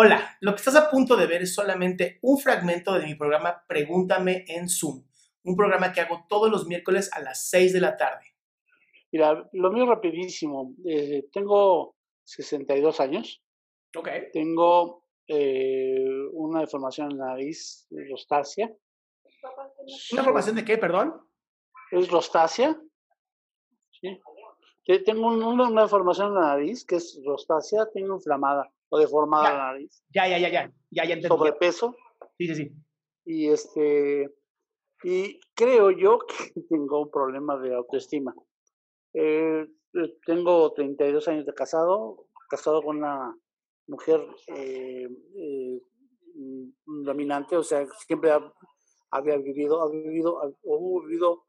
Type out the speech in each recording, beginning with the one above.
Hola, lo que estás a punto de ver es solamente un fragmento de mi programa Pregúntame en Zoom, un programa que hago todos los miércoles a las 6 de la tarde. Mira, lo mío rapidísimo. Eh, tengo 62 años. Ok. Tengo eh, una deformación en la nariz, rostasia. ¿Una formación de qué, perdón? Es rostasia. Sí. Te- Tengo un- una, una deformación en la nariz que es rostasia, tengo inflamada o deformada Ya. la nariz, Ya, ya, ya, ya, ya, ya entendí. sobrepeso Sí, sí, sí. y este y creo yo que tengo un problema de autoestima. Eh, tengo 32 años de casado, casado con una mujer eh, eh, dominante, o sea, siempre ha- había vivido, ha vivido, ha- vivido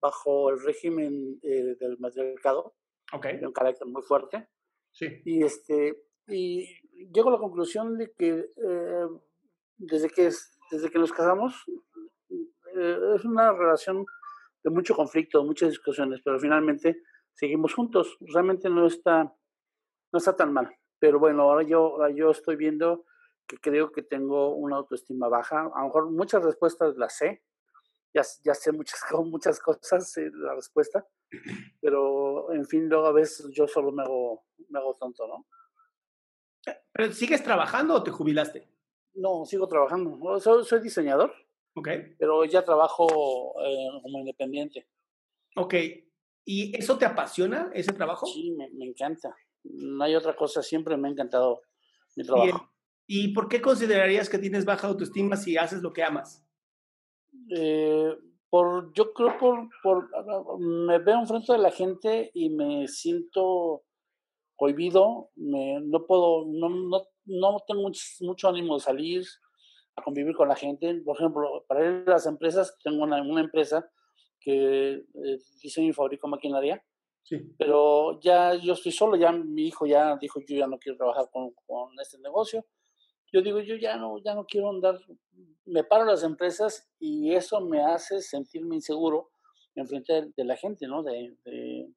bajo el régimen eh, del matriarcado, Ok, de un carácter muy fuerte. sí. Y este y llego a la conclusión de que eh, desde que es- desde que nos casamos eh, es una relación de mucho conflicto, muchas discusiones, pero finalmente seguimos juntos. Realmente no está no está tan mal. Pero bueno, ahora yo ahora yo estoy viendo que creo que tengo una autoestima baja. A lo mejor muchas respuestas las sé. Ya, ya sé muchas, muchas cosas, la respuesta, pero en fin, luego a veces yo solo me hago, me hago tonto, ¿no? ¿Pero sigues trabajando o te jubilaste? No, sigo trabajando. Soy, soy diseñador, Ok, pero ya trabajo eh, como independiente. ok. ¿Y eso te apasiona, ese trabajo? Sí, me, me encanta. No hay otra cosa, siempre me ha encantado mi Bien. trabajo. ¿Y por qué considerarías que tienes baja autoestima si haces lo que amas? Eh, por, yo creo por, por, me veo enfrente de la gente y me siento cohibido, me, no puedo, no, no, no tengo mucho, mucho ánimo de salir a convivir con la gente. Por ejemplo, para ir a las empresas, tengo una, una empresa que eh, diseño y fabrico maquinaria, Sí. pero ya yo estoy solo, ya mi hijo ya dijo, yo ya no quiero trabajar con, con este negocio. Yo digo, yo ya no, ya no quiero andar, me paro las empresas y eso me hace sentirme inseguro en frente de, de la gente, ¿no? De, de,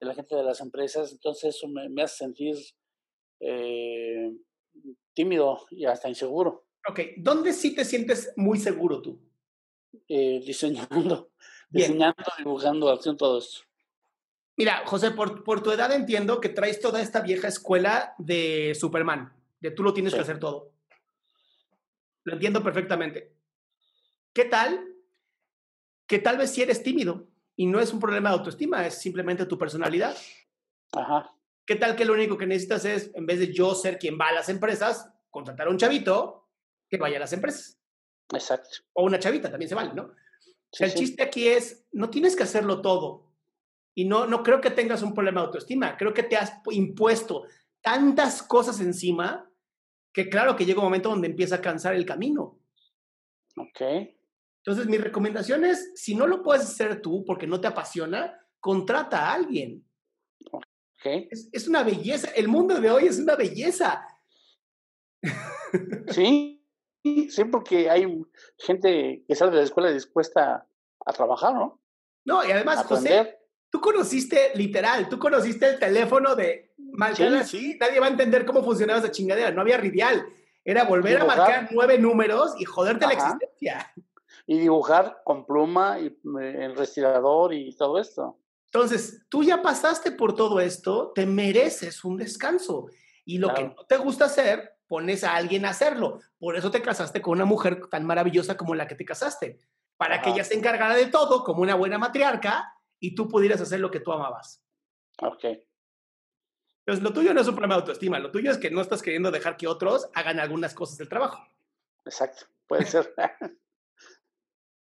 de la gente de las empresas, entonces eso me, me hace sentir eh, tímido y hasta inseguro, Ok, ¿dónde sí te sientes muy seguro tú? eh, diseñando, Bien. diseñando, dibujando, haciendo todo esto. Mira, José, por, por tu edad entiendo que traes toda esta vieja escuela de Superman, de tú lo tienes que Sí. hacer todo. Lo entiendo perfectamente. ¿Qué tal? Que tal vez si eres tímido y no es un problema de autoestima, es simplemente tu personalidad. Ajá, ¿Qué tal que lo único que necesitas es, en vez de yo ser quien va a las empresas, contratar a un chavito que vaya a las empresas? exacto. O una chavita, también se vale, ¿no? Sí, el sí. chiste aquí es, no tienes que hacerlo todo. Y no, no creo que tengas un problema de autoestima. Creo que te has pu- impuesto tantas cosas encima que claro que llega un momento donde empieza a cansar el camino. Ok, Entonces, mi recomendación es, si no lo puedes hacer tú porque no te apasiona, contrata a alguien. ok. Es, es una belleza. El mundo de hoy es una belleza. Sí, sí, porque hay gente que sale de la escuela dispuesta a trabajar, ¿no? No, y además, José, tú conociste, literal, tú conociste el teléfono de marcar así, nadie va a entender cómo funcionaba esa chingadera, no había ridial. Era volver a marcar nueve números y joderte la existencia. Y dibujar con pluma y eh, el respirador y todo esto. Entonces, tú ya pasaste por todo esto, te mereces un descanso. Y lo que no te gusta hacer, pones a alguien a hacerlo. Por eso te casaste con una mujer tan maravillosa como la que te casaste. Para que ella se encargara de todo como una buena matriarca y tú pudieras hacer lo que tú amabas. Ok. Entonces, lo tuyo no es un problema de autoestima, lo tuyo es que no estás queriendo dejar que otros hagan algunas cosas del trabajo. Exacto, puede ser.